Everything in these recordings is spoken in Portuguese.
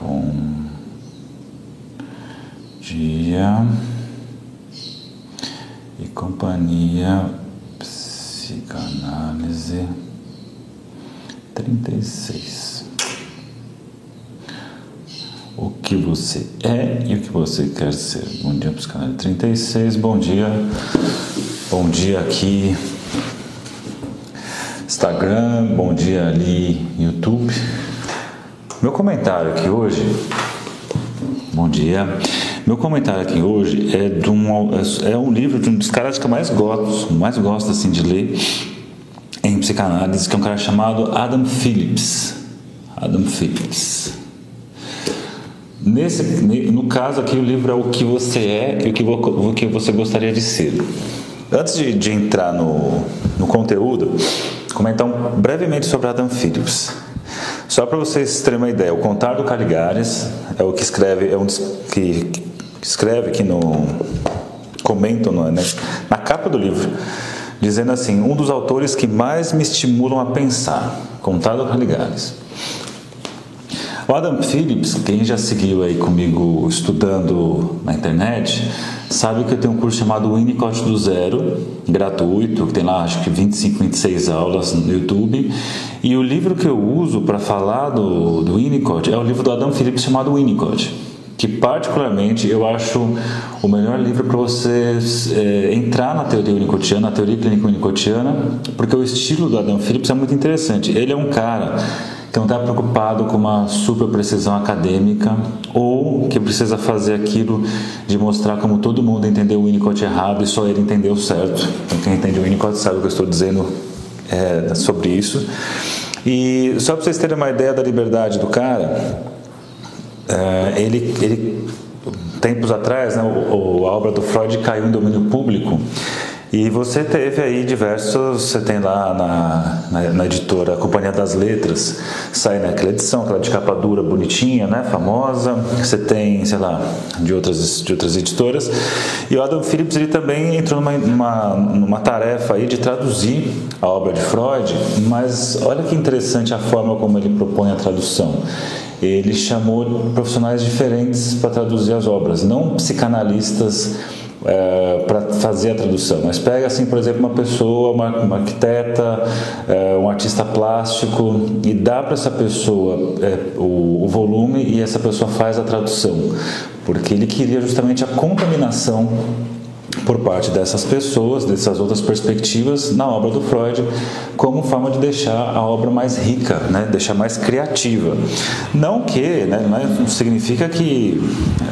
Bom dia e companhia psicanálise trinta e seis. O que você é e o que você quer ser. Bom dia, psicanálise trinta e seis. Bom dia, bom dia aqui Instagram, bom dia ali YouTube. Meu comentário aqui hoje, bom dia. Meu comentário aqui hoje é de um, é um livro de um dos caras que eu mais gosto, mais gosto assim de ler em psicanálise, que é um cara chamado Adam Phillips. Adam Phillips. Nesse, no caso aqui, o livro é o que você é e o que, você gostaria de ser. Antes de, de entrar no, no conteúdo, comentar um, brevemente sobre Adam Phillips. Só para vocês terem uma ideia, o Contar do Caligares é o que escreve, é um que, escreve aqui no comenta no, né, na capa do livro, dizendo assim, um dos autores que mais me estimulam a pensar, Contar do Caligares. O Adam Phillips, quem já seguiu aí comigo estudando na internet, sabe que eu tenho um curso chamado Winnicott do Zero, gratuito, que tem lá acho que 25, 26 aulas no YouTube. E o livro que eu uso para falar do, do Winnicott é o livro do Adam Phillips chamado Winnicott, que particularmente eu acho o melhor livro para você é, entrar na teoria unicottiana, na teoria clínica unicottiana, porque o estilo do Adam Phillips é muito interessante. Ele é um cara que não está preocupado com uma super precisão acadêmica ou que precisa fazer aquilo de mostrar como todo mundo entendeu o Winnicott errado e só ele entendeu certo. Então, quem entende o Winnicott sabe o que eu estou dizendo é, sobre isso. E só para vocês terem uma ideia da liberdade do cara, é, ele, ele tempos atrás, né, o, a obra do Freud caiu em domínio público e você teve aí diversos, você tem lá na, na, na, editora Companhia das Letras, sai naquela edição, aquela de capa dura, bonitinha, né, famosa. Você tem, sei lá, de outras, de outras editoras. E o Adam Phillips ele também entrou numa, numa, numa tarefa aí de traduzir a obra de Freud, mas olha que interessante a forma como ele propõe a tradução ele chamou profissionais diferentes para traduzir as obras, não psicanalistas é, para fazer a tradução. Mas pega assim, por exemplo, uma pessoa, uma, uma arquiteta, é, um artista plástico e dá para essa pessoa é, o, o volume e essa pessoa faz a tradução, porque ele queria justamente a contaminação por parte dessas pessoas, dessas outras perspectivas na obra do Freud, como forma de deixar a obra mais rica, né? deixar mais criativa. Não que, né? não significa que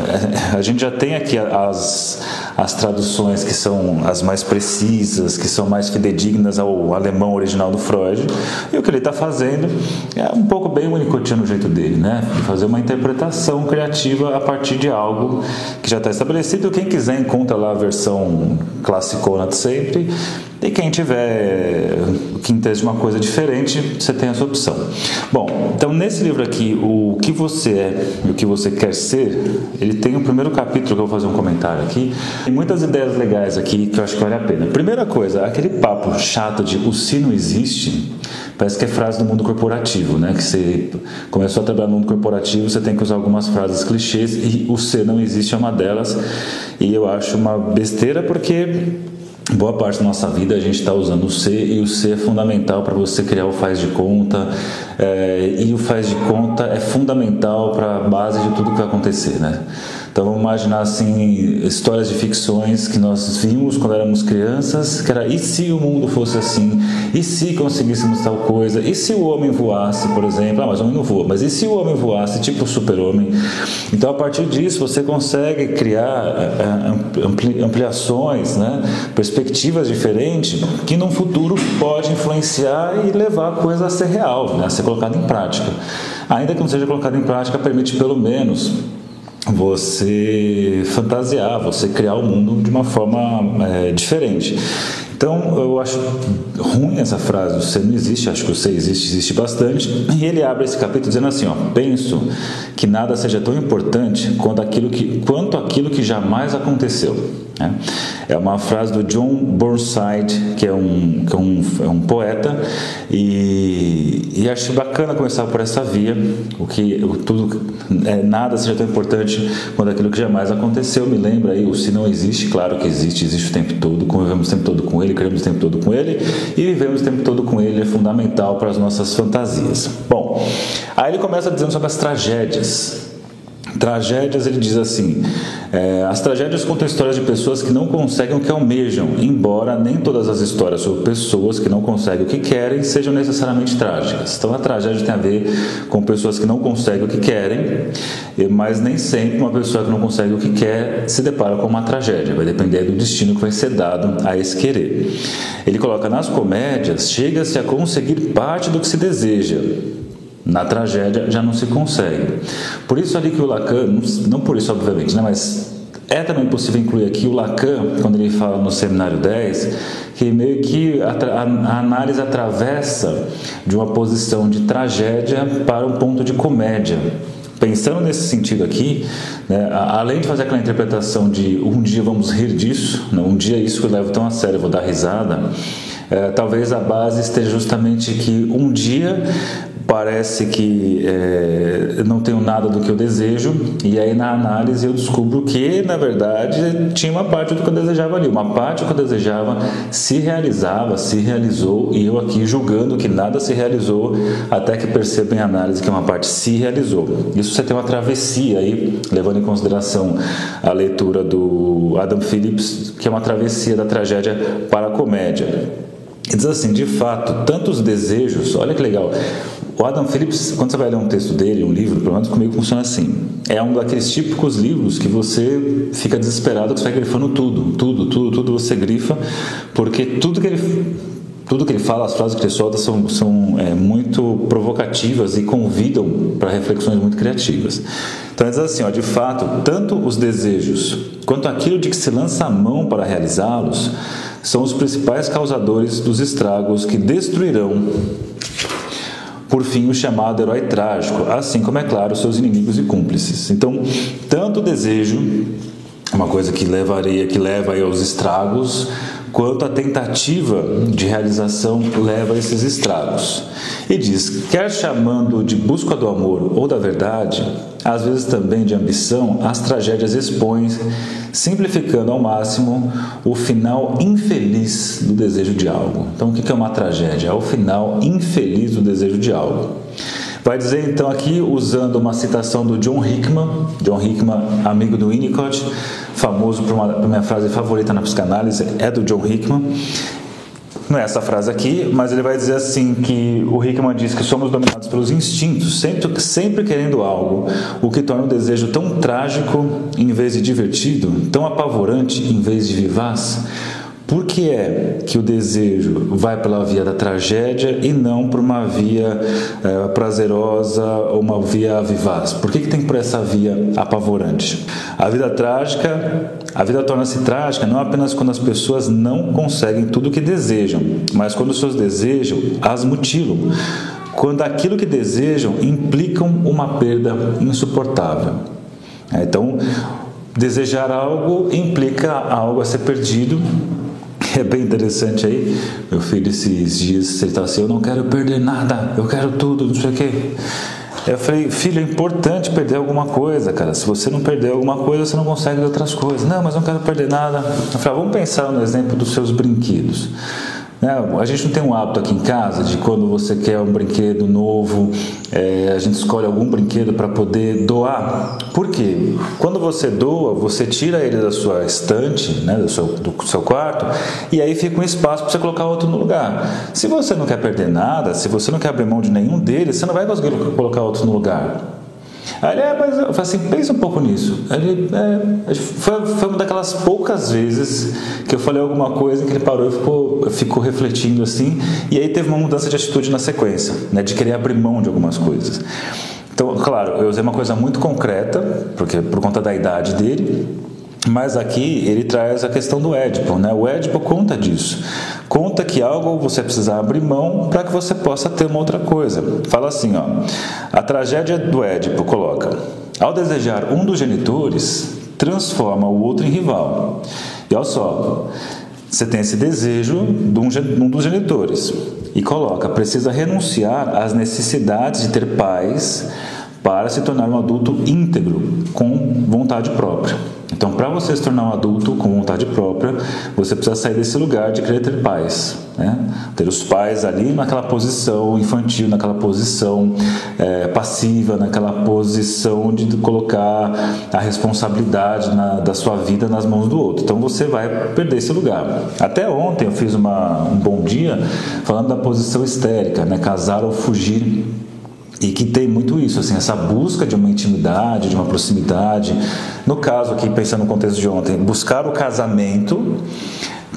eh, a gente já tem aqui as, as traduções que são as mais precisas, que são mais fidedignas ao alemão original do Freud, e o que ele está fazendo é um pouco bem unicotiano no jeito dele, né? fazer uma interpretação criativa a partir de algo que já está estabelecido. Quem quiser encontra lá a versão classicona de sempre. E quem tiver que entende uma coisa diferente, você tem essa opção. Bom, então nesse livro aqui, o que você é e o que você quer ser, ele tem o primeiro capítulo que eu vou fazer um comentário aqui. Tem muitas ideias legais aqui que eu acho que vale a pena. Primeira coisa, aquele papo chato de o se não existe, parece que é frase do mundo corporativo, né? Que você começou a trabalhar no mundo corporativo, você tem que usar algumas frases clichês e o se não existe é uma delas. E eu acho uma besteira porque boa parte da nossa vida a gente está usando o C e o C é fundamental para você criar o faz de conta é, e o faz de conta é fundamental para a base de tudo que vai acontecer, né? Então vamos imaginar assim histórias de ficções que nós vimos quando éramos crianças, que era e se o mundo fosse assim, e se conseguíssemos tal coisa, e se o homem voasse, por exemplo, ah, mas o homem não voa, mas e se o homem voasse, tipo super-homem? Então a partir disso você consegue criar é, é, ampliações, né, perspectivas diferentes que no futuro pode influenciar e levar a coisa a ser real, né, a ser colocada em prática. Ainda que não seja colocada em prática, permite pelo menos você fantasiar, você criar o mundo de uma forma é, diferente. Então eu acho ruim essa frase, o ser não existe, acho que o ser existe, existe bastante. E ele abre esse capítulo dizendo assim: ó, penso que nada seja tão importante quanto aquilo que, quanto aquilo que jamais aconteceu. Né? É uma frase do John Burnside, que é um, que é um, é um poeta, e, e acho bacana começar por essa via, o que tudo, é, nada seja tão importante quanto aquilo que jamais aconteceu. Me lembra aí, o se não existe, claro que existe, existe o tempo todo, convivemos o tempo todo com ele, queremos o tempo todo com ele, e vivemos o tempo todo com ele, é fundamental para as nossas fantasias. Bom, aí ele começa dizendo sobre as tragédias. Tragédias, ele diz assim: é, as tragédias contam histórias de pessoas que não conseguem o que almejam, embora nem todas as histórias sobre pessoas que não conseguem o que querem sejam necessariamente trágicas. Então a tragédia tem a ver com pessoas que não conseguem o que querem, mas nem sempre uma pessoa que não consegue o que quer se depara com uma tragédia. Vai depender do destino que vai ser dado a esse querer. Ele coloca nas comédias: chega-se a conseguir parte do que se deseja na tragédia já não se consegue. Por isso ali que o Lacan, não por isso obviamente, né, mas é também possível incluir aqui o Lacan, quando ele fala no seminário 10, que meio que a, a, análise atravessa de uma posição de tragédia para um ponto de comédia. Pensando nesse sentido aqui, né, além de fazer aquela interpretação de um dia vamos rir disso, né, um dia isso eu levo tão a sério, eu vou dar risada, é, talvez a base esteja justamente que um dia parece que é, não tenho nada do que eu desejo e aí na análise eu descubro que na verdade tinha uma parte do que eu desejava ali uma parte do que eu desejava se realizava se realizou e eu aqui julgando que nada se realizou até que percebo em análise que uma parte se realizou. Isso você tem uma travessia aí levando em consideração a leitura do Adam Phillips que é uma travessia da tragédia para a comédia e diz assim, de fato, tantos desejos, olha que legal, o Adam Phillips, quando você vai ler um texto dele, um livro, pelo menos comigo funciona assim. É um daqueles típicos livros que você fica desesperado que você vai grifando tudo, tudo, tudo, tudo você grifa, porque tudo que ele tudo que ele fala, as frases que ele solta são, são é, muito provocativas e convidam para reflexões muito criativas. Então, diz assim: ó, de fato, tanto os desejos quanto aquilo de que se lança a mão para realizá-los são os principais causadores dos estragos que destruirão por fim, o chamado herói trágico, assim como, é claro, seus inimigos e cúmplices. Então, tanto o desejo, uma coisa que levaria, que leva aos estragos, quanto a tentativa de realização leva a esses estragos. E diz: quer chamando de busca do amor ou da verdade, às vezes também de ambição, as tragédias expõem, simplificando ao máximo o final infeliz do desejo de algo. Então, o que é uma tragédia? É o final infeliz do desejo de algo. Vai dizer então aqui, usando uma citação do John Hickman, John Hickman, amigo do Winnicott, famoso por minha frase favorita na psicanálise, é do John Hickman. Não é essa frase aqui, mas ele vai dizer assim que o Hickman diz que somos dominados pelos instintos, sempre, sempre querendo algo, o que torna o desejo tão trágico em vez de divertido, tão apavorante em vez de vivaz. Por que é que o desejo vai pela via da tragédia e não por uma via é, prazerosa ou uma via vivaz? Por que, que tem por essa via apavorante? A vida trágica, a vida torna-se trágica não apenas quando as pessoas não conseguem tudo o que desejam, mas quando seus desejos as mutilam. Quando aquilo que desejam implicam uma perda insuportável. Então, desejar algo implica algo a ser perdido é bem interessante aí. Meu filho, esses dias, ele estava assim: Eu não quero perder nada, eu quero tudo, não sei o quê. Eu falei, filho, é importante perder alguma coisa, cara. Se você não perder alguma coisa, você não consegue outras coisas. Não, mas não quero perder nada. Eu falei, vamos pensar no exemplo dos seus brinquedos. Né? A gente não tem um hábito aqui em casa de quando você quer um brinquedo novo, é, a gente escolhe algum brinquedo para poder doar. Por quê? Quando você doa, você tira ele da sua estante, né, do, seu, do seu quarto, e aí fica um espaço para você colocar outro no lugar. Se você não quer perder nada, se você não quer abrir mão de nenhum deles, você não vai conseguir colocar outro no lugar. Aí ele, é, mas eu falei assim, pensa um pouco nisso. Ele, é, foi, foi uma daquelas poucas vezes que eu falei alguma coisa que ele parou e ficou, ficou refletindo assim, e aí teve uma mudança de atitude na sequência, né, de querer abrir mão de algumas coisas. Então, claro, eu usei uma coisa muito concreta, porque por conta da idade dele, Mas aqui ele traz a questão do Édipo, né? O Édipo conta disso. Conta que algo você precisa abrir mão para que você possa ter uma outra coisa. Fala assim, ó. A tragédia do Édipo coloca: ao desejar um dos genitores, transforma o outro em rival. E olha só, você tem esse desejo de um, dos genitores e coloca: precisa renunciar às necessidades de ter paz para se tornar um adulto íntegro, com vontade própria. Então, para você se tornar um adulto com vontade própria, você precisa sair desse lugar de querer ter pais. Né? Ter os pais ali naquela posição infantil, naquela posição é, passiva, naquela posição de colocar a responsabilidade na, da sua vida nas mãos do outro. Então, você vai perder esse lugar. Até ontem eu fiz uma, um bom dia falando da posição histérica, né? casar ou fugir e que tem muito isso, assim, essa busca de uma intimidade, de uma proximidade. No caso aqui, pensando no contexto de ontem, buscar o casamento,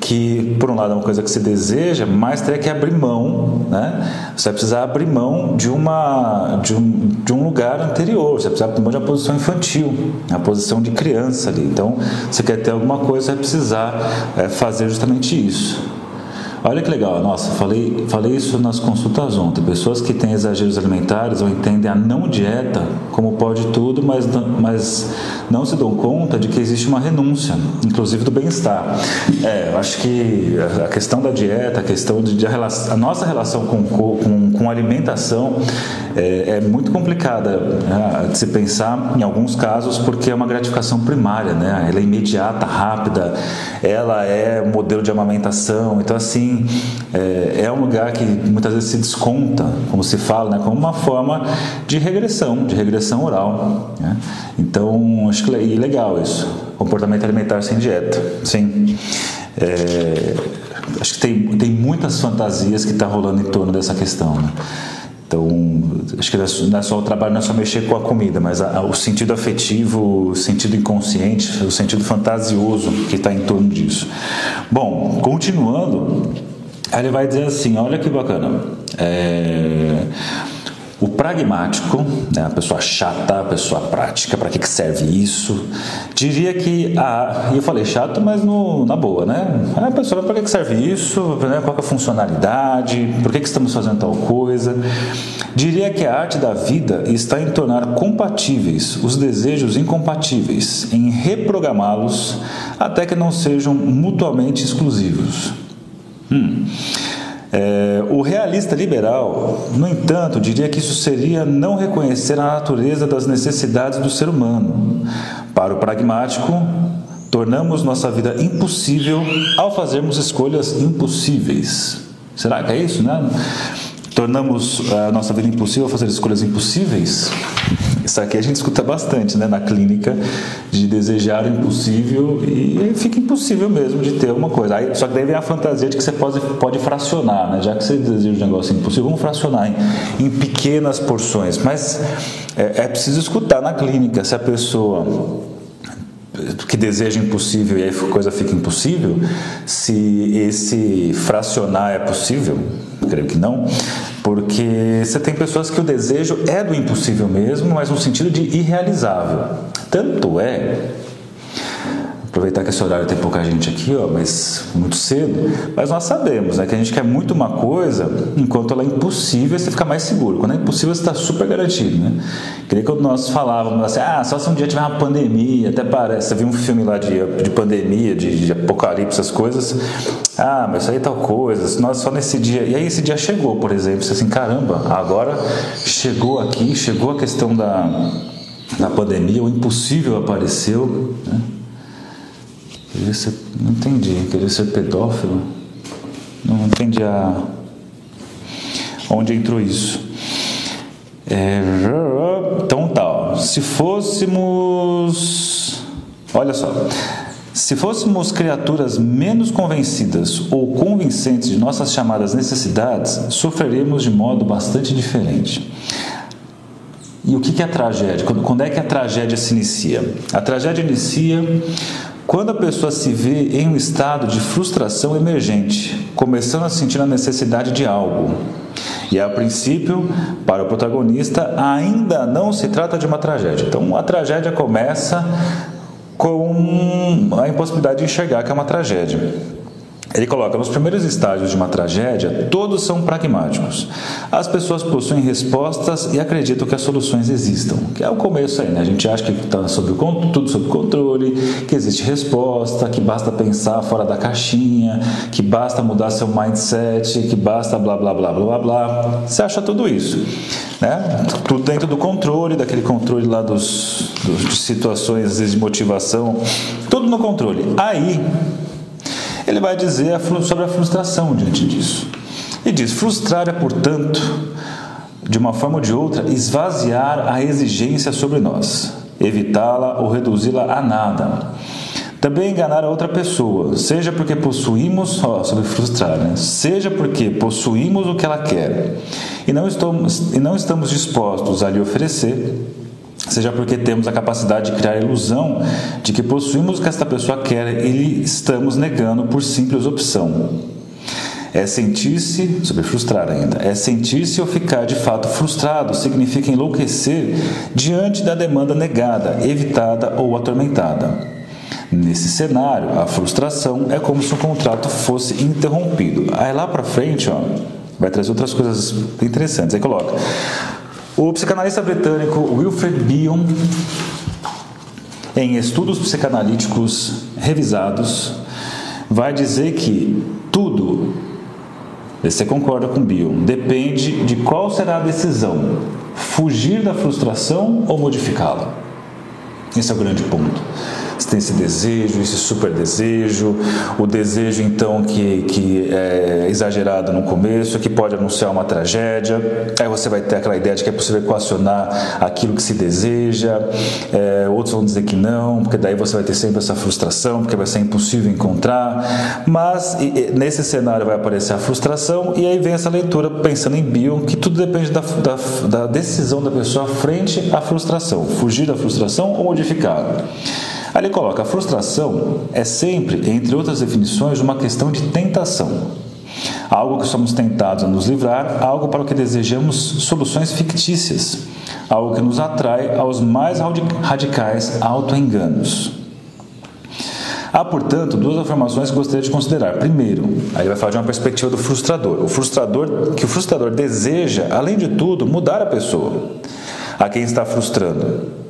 que por um lado é uma coisa que se deseja, mas teria que abrir mão, né? Você vai precisar abrir mão de uma de um, de um lugar anterior, você vai precisar abrir mão de uma posição infantil, a posição de criança ali. Então, você quer ter alguma coisa, vai precisar é, fazer justamente isso. Olha que legal, nossa, falei, falei isso nas consultas ontem. Pessoas que têm exageros alimentares ou entendem a não dieta como pode tudo, mas, mas não se dão conta de que existe uma renúncia, inclusive do bem-estar. É, eu acho que a questão da dieta, a questão de, de a, relação, a, nossa relação com, com, com alimentação é, é muito complicada né, de se pensar em alguns casos porque é uma gratificação primária, né? Ela é imediata, rápida, ela é modelo de amamentação, então assim é, é, um lugar que muitas vezes se desconta, como se fala, né, como uma forma de regressão, de regressão oral. Né? Então, acho que é legal isso. Comportamento alimentar sem dieta, sim. É, acho que tem, tem muitas fantasias que está rolando em torno dessa questão. Né? Então, acho que não é só o trabalho, não é só mexer com a comida, mas a, a, o sentido afetivo, o sentido inconsciente, o sentido fantasioso que está em torno disso. Bom, continuando, ele vai dizer assim: olha que bacana. É, o pragmático, né, a pessoa chata, a pessoa prática, para que, que serve isso? Diria que, ah, eu falei chato, mas no, na boa, né? A pessoa, para que, que serve isso? Né, qual é a funcionalidade? Por que, que estamos fazendo tal coisa? Diria que a arte da vida está em tornar compatíveis os desejos incompatíveis, em reprogramá-los até que não sejam mutuamente exclusivos. Hum. É, o realista liberal, no entanto, diria que isso seria não reconhecer a natureza das necessidades do ser humano. Para o pragmático, tornamos nossa vida impossível ao fazermos escolhas impossíveis. Será que é isso, né? Tornamos a nossa vida impossível ao fazer escolhas impossíveis? Isso aqui a gente escuta bastante né, na clínica, de desejar o impossível e fica impossível mesmo de ter uma coisa. Aí, só que daí vem a fantasia de que você pode, pode fracionar, né? já que você deseja um negócio impossível, vamos fracionar em, em pequenas porções. Mas é, é preciso escutar na clínica se a pessoa que deseja impossível e aí a coisa fica impossível, se esse fracionar é possível, creio que não, porque você tem pessoas que o desejo é do impossível mesmo, mas no sentido de irrealizável. Tanto é aproveitar que esse horário tem pouca gente aqui, ó, mas muito cedo. Mas nós sabemos né, que a gente quer muito uma coisa, enquanto ela é impossível, você fica mais seguro. Quando é impossível, você está super garantido. Né? Queria que nós falávamos assim, ah, só se um dia tiver uma pandemia, até parece. Você viu um filme lá de, de pandemia, de, de apocalipse, essas coisas. Ah, mas isso aí é tal coisa, nós só nesse dia. E aí esse dia chegou, por exemplo, você assim, caramba, agora chegou aqui, chegou a questão da, da pandemia, o impossível apareceu. Né? Queria ser. Não entendi. Queria ser pedófilo? Não entendi a. Onde entrou isso? É... Então tá. Se fôssemos. Olha só. Se fôssemos criaturas menos convencidas ou convincentes de nossas chamadas necessidades, sofreríamos de modo bastante diferente. E o que é a tragédia? Quando é que a tragédia se inicia? A tragédia inicia quando a pessoa se vê em um estado de frustração emergente, começando a sentir a necessidade de algo. E a princípio, para o protagonista, ainda não se trata de uma tragédia. Então a tragédia começa com a impossibilidade de enxergar que é uma tragédia. Ele coloca: nos primeiros estágios de uma tragédia, todos são pragmáticos. As pessoas possuem respostas e acreditam que as soluções existam. Que é o começo aí, né? A gente acha que está tudo sob controle, que existe resposta, que basta pensar fora da caixinha, que basta mudar seu mindset, que basta blá blá blá blá blá. Você acha tudo isso, né? Tudo dentro do controle, daquele controle lá dos, dos de situações às vezes de motivação, tudo no controle. Aí ele vai dizer sobre a frustração diante disso. E diz: frustrar é, portanto, de uma forma ou de outra, esvaziar a exigência sobre nós, evitá-la ou reduzi-la a nada. Também enganar a outra pessoa, seja porque possuímos, ó, sobre frustrar, né? seja porque possuímos o que ela quer e não estamos, e não estamos dispostos a lhe oferecer, seja porque temos a capacidade de criar a ilusão de que possuímos o que esta pessoa quer e lhe estamos negando por simples opção. É sentir-se, sobre frustrar ainda, é sentir-se ou ficar de fato frustrado, significa enlouquecer diante da demanda negada, evitada ou atormentada. Nesse cenário, a frustração é como se o contrato fosse interrompido. Aí lá para frente, ó, vai trazer outras coisas interessantes. Aí coloca: o psicanalista britânico Wilfred Bion, em estudos psicanalíticos revisados, vai dizer que tudo, você concorda com Bion, depende de qual será a decisão: fugir da frustração ou modificá-la. Esse é o grande ponto. Você tem esse desejo, esse super desejo, o desejo então que, que é exagerado no começo, que pode anunciar uma tragédia. Aí você vai ter aquela ideia de que é possível equacionar aquilo que se deseja. É, outros vão dizer que não, porque daí você vai ter sempre essa frustração, porque vai ser impossível encontrar. Mas e, nesse cenário vai aparecer a frustração e aí vem essa leitura pensando em Bion, que tudo depende da, da, da decisão da pessoa frente à frustração, fugir da frustração ou modificá-la. Aí ele coloca: a frustração é sempre, entre outras definições, uma questão de tentação. Algo que somos tentados a nos livrar, algo para o que desejamos soluções fictícias, algo que nos atrai aos mais radicais autoenganos. Há, portanto, duas afirmações que gostaria de considerar. Primeiro, aí ele vai falar de uma perspectiva do frustrador. O frustrador, que o frustrador deseja, além de tudo, mudar a pessoa a quem está frustrando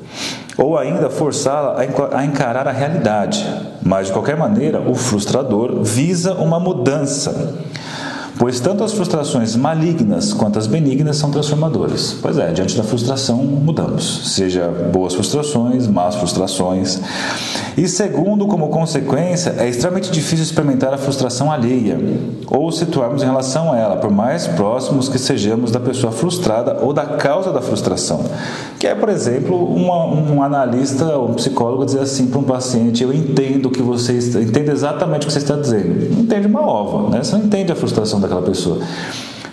ou ainda forçá-la a encarar a realidade. Mas, de qualquer maneira, o frustrador visa uma mudança Pois tanto as frustrações malignas quanto as benignas são transformadoras. Pois é, diante da frustração mudamos, seja boas frustrações, más frustrações. E segundo, como consequência, é extremamente difícil experimentar a frustração alheia ou situarmos em relação a ela, por mais próximos que sejamos da pessoa frustrada ou da causa da frustração. Que é, por exemplo, uma, um analista ou um psicólogo dizer assim para um paciente: Eu entendo que você entende exatamente o que você está dizendo. Não entende uma ova, né? Você não entende a frustração da daquela pessoa.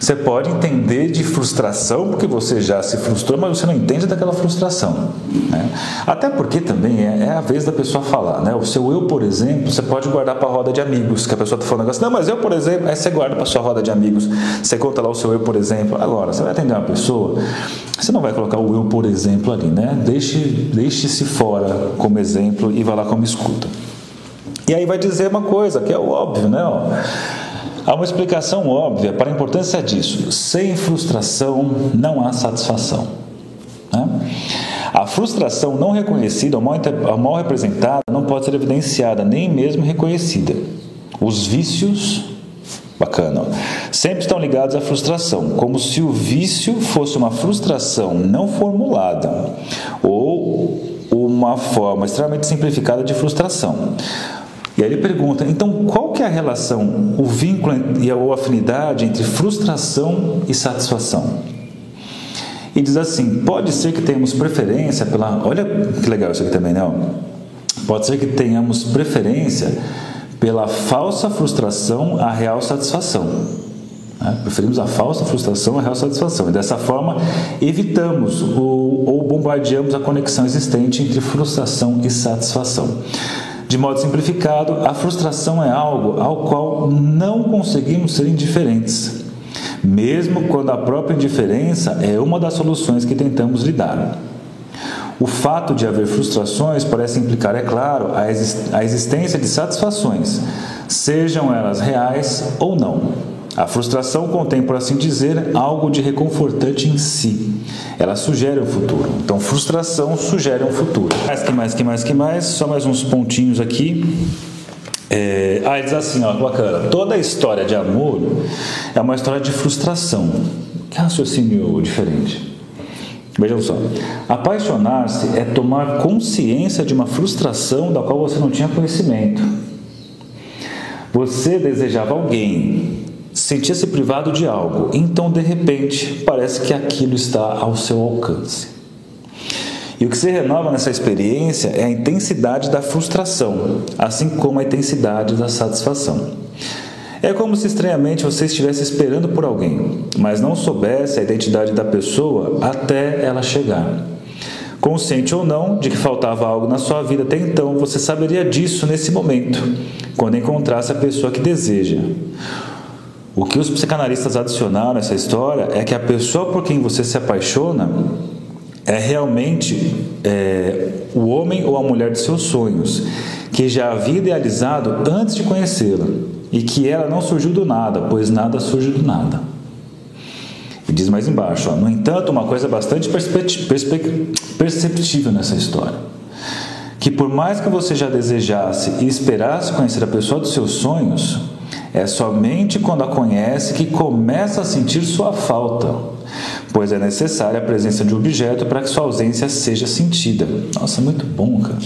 Você pode entender de frustração porque você já se frustrou, mas você não entende daquela frustração. Né? Até porque também é, é, a vez da pessoa falar. Né? O seu eu, por exemplo, você pode guardar para a roda de amigos, que a pessoa está falando negócio. Não, mas eu, por exemplo, aí você guarda para sua roda de amigos. Você conta lá o seu eu, por exemplo. Agora, você vai atender uma pessoa, você não vai colocar o eu, por exemplo, ali. Né? Deixe, deixe-se fora como exemplo e vá lá como escuta. E aí vai dizer uma coisa que é o óbvio, né? Há uma explicação óbvia para a importância disso. Sem frustração não há satisfação. Né? A frustração não reconhecida mal, ou mal representada não pode ser evidenciada, nem mesmo reconhecida. Os vícios Bacana. Sempre estão ligados à frustração, como se o vício fosse uma frustração não formulada ou uma forma extremamente simplificada de frustração. E aí ele pergunta: então qual que é a relação, o vínculo e a afinidade entre frustração e satisfação? E diz assim: pode ser que tenhamos preferência pela. Olha que legal isso aqui também, né? Pode ser que tenhamos preferência pela falsa frustração à real satisfação. Né? Preferimos a falsa frustração à real satisfação. E dessa forma, evitamos ou, ou bombardeamos a conexão existente entre frustração e satisfação. De modo simplificado, a frustração é algo ao qual não conseguimos ser indiferentes, mesmo quando a própria indiferença é uma das soluções que tentamos lidar. O fato de haver frustrações parece implicar, é claro, a, existência de satisfações, sejam elas reais ou não. A frustração contém, por assim dizer, algo de reconfortante em si. Ela sugere o futuro. Então, frustração sugere um futuro. Mais que mais, que mais, que mais. Só mais uns pontinhos aqui. É... Ah, diz assim, ó, bacana. Toda história de amor é uma história de frustração. Que raciocínio diferente. Vejam só. Apaixonar-se é tomar consciência de uma frustração da qual você não tinha conhecimento. Você desejava alguém, sentia-se privado de algo, então de repente parece que aquilo está ao seu alcance. E o que se renova nessa experiência é a intensidade da frustração, assim como a intensidade da satisfação. É como se estranhamente você estivesse esperando por alguém, mas não soubesse a identidade da pessoa até ela chegar. Consciente ou não de que faltava algo na sua vida até então, você saberia disso nesse momento, quando encontrasse a pessoa que deseja. O que os psicanalistas adicionaram nessa história é que a pessoa por quem você se apaixona é realmente é, o homem ou a mulher de seus sonhos, que já havia idealizado antes de conhecê-la e que ela não surgiu do nada, pois nada surge do nada. E diz mais embaixo: ó, no entanto, uma coisa bastante perceptível nessa história. Que por mais que você já desejasse e esperasse conhecer a pessoa dos seus sonhos, é somente quando a conhece que começa a sentir sua falta, pois é necessária a presença de um objeto para que sua ausência seja sentida. Nossa, muito bom, cara.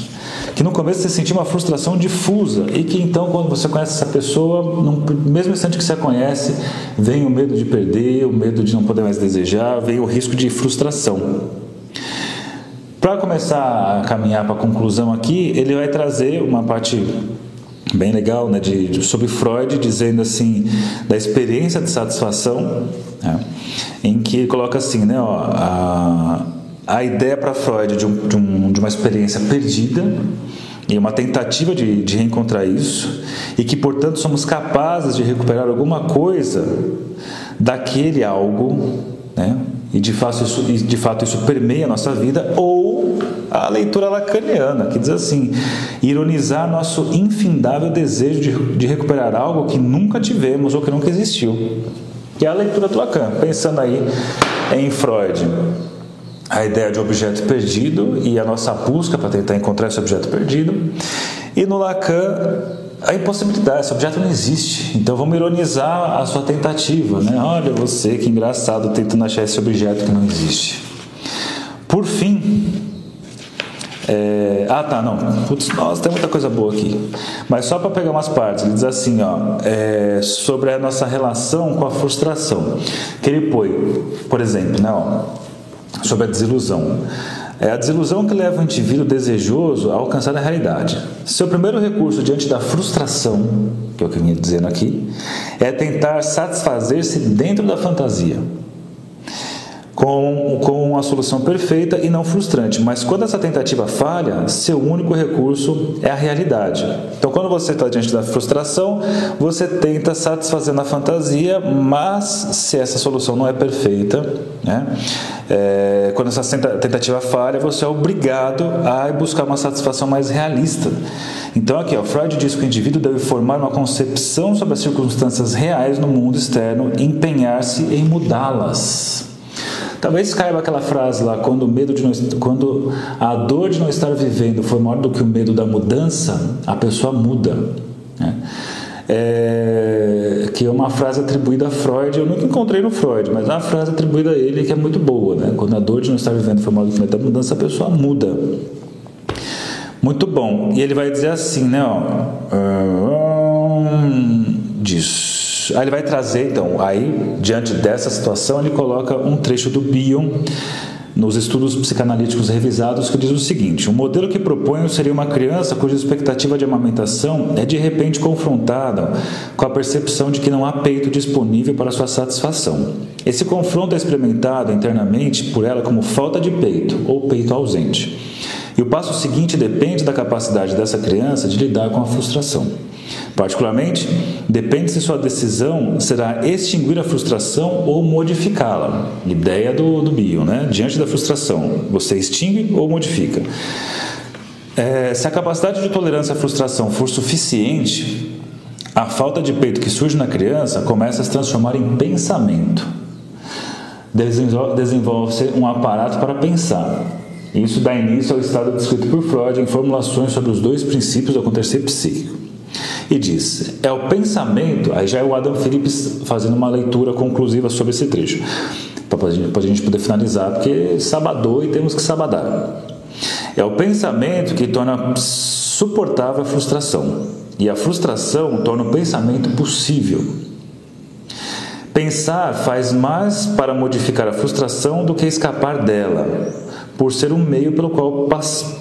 Que no começo você sentia uma frustração difusa e que então, quando você conhece essa pessoa, no mesmo instante que você a conhece, vem o medo de perder, o medo de não poder mais desejar, vem o risco de frustração. Para começar a caminhar para a conclusão aqui, ele vai trazer uma parte bem legal, né, de, de, sobre Freud, dizendo assim, da experiência de satisfação, né, em que coloca assim, né, ó, a, a ideia para Freud de, um, de, um, de, uma experiência perdida e uma tentativa de, de reencontrar isso, e que, portanto, somos capazes de recuperar alguma coisa daquele algo, né, e de fato isso, de fato isso permeia a nossa vida, ou a leitura lacaniana, que diz assim: ironizar nosso infindável desejo de, de recuperar algo que nunca tivemos ou que nunca existiu. Que é a leitura do Lacan, pensando aí em Freud. A ideia de objeto perdido e a nossa busca para tentar encontrar esse objeto perdido. E no Lacan, a impossibilidade, esse objeto não existe. Então vamos ironizar a sua tentativa, né? Olha você que engraçado tentando achar esse objeto que não existe. Por fim, é... ah tá, não. Putz, nossa, tem muita coisa boa aqui. Mas só para pegar umas partes, ele diz assim, ó, é... sobre a nossa relação com a frustração. Que ele põe, por exemplo, né, ó, sobre a desilusão. É a desilusão que leva o indivíduo desejoso a alcançar a realidade. Seu primeiro recurso diante da frustração, que é o que eu vinha dizendo aqui, é tentar satisfazer-se dentro da fantasia com, com uma solução perfeita e não frustrante. Mas quando essa tentativa falha, seu único recurso é a realidade. Então, quando você está diante da frustração, você tenta satisfazer na fantasia, mas se essa solução não é perfeita, né, é, quando essa tentativa falha, você é obrigado a buscar uma satisfação mais realista. Então, aqui, ó, Freud diz que o indivíduo deve formar uma concepção sobre as circunstâncias reais no mundo externo e empenhar-se em mudá-las. Talvez caiba aquela frase lá, quando o medo de não, quando a dor de não estar vivendo foi maior do que o medo da mudança, a pessoa muda. Né? É, que é uma frase atribuída a Freud, eu nunca encontrei no Freud, mas é uma frase atribuída a ele que é muito boa, né? Quando a dor de não estar vivendo foi maior do que o medo da mudança, a pessoa muda. Muito bom. E ele vai dizer assim, né? Ó, hum, disso. Aí ele vai trazer, então, aí, diante dessa situação, ele coloca um trecho do Bion nos estudos psicanalíticos revisados que diz o seguinte: o modelo que proponho seria uma criança cuja expectativa de amamentação é de repente confrontada com a percepção de que não há peito disponível para sua satisfação. Esse confronto é experimentado internamente por ela como falta de peito ou peito ausente. E o passo seguinte depende da capacidade dessa criança de lidar com a frustração. Particularmente, Depende se sua decisão será extinguir a frustração ou modificá-la. Ideia do, do bio, né? Diante da frustração, você extingue ou modifica. É, se a capacidade de tolerância à frustração for suficiente, a falta de peito que surge na criança começa a se transformar em pensamento. Desenvolve-se um aparato para pensar. Isso dá início ao estado descrito por Freud em formulações sobre os dois princípios do acontecer psíquico. E diz: é o pensamento, aí já é o Adam Phillips fazendo uma leitura conclusiva sobre esse trecho, para a gente poder finalizar, porque sabadou e temos que sabadar. É o pensamento que torna suportável a frustração, e a frustração torna o pensamento possível. Pensar faz mais para modificar a frustração do que escapar dela por ser um meio pelo qual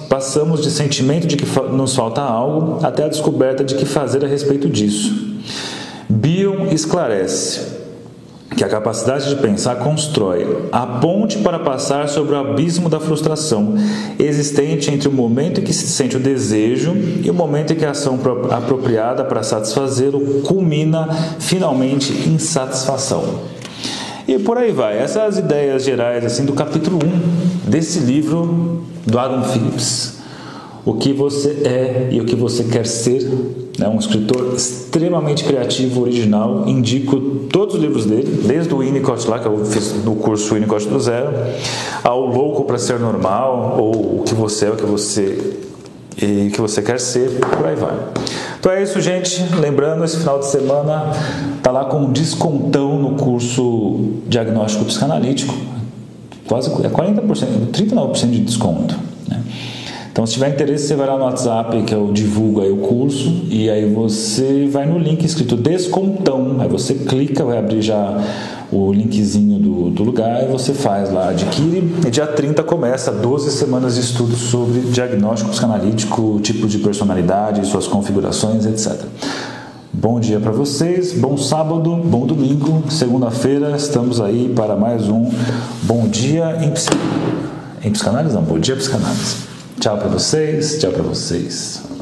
passamos de sentimento de que nos falta algo até a descoberta de que fazer a respeito disso. Bion esclarece que a capacidade de pensar constrói a ponte para passar sobre o abismo da frustração existente entre o momento em que se sente o desejo e o momento em que a ação apropriada para satisfazê-lo culmina finalmente em satisfação. E por aí vai. Essas ideias gerais assim do capítulo 1 desse livro do Adam Phillips. O que você é e o que você quer ser. É um escritor extremamente criativo, original. Indico todos os livros dele, desde o Winnicott lá, que eu fiz no curso Winnicott do Zero, ao Louco para Ser Normal, ou O que você é, o que você e que você quer ser, por aí vai. Então é isso, gente. Lembrando, esse final de semana tá lá com um descontão no curso Diagnóstico Psicanalítico. Quase é 40%, 39% de desconto. Né? Então, se tiver interesse, você vai lá no WhatsApp, que eu divulgo aí o curso, e aí você vai no link escrito Descontão. Aí você clica, vai abrir já o linkzinho do, do lugar e você faz lá, adquire. E dia 30 começa 12 semanas de estudo sobre diagnóstico psicanalítico, tipo de personalidade, suas configurações, etc. Bom dia para vocês, bom sábado, bom domingo, segunda-feira estamos aí para mais um Bom Dia em, em Psicanálise, não, Bom Dia Psicanálise. Tchau para vocês, tchau para vocês.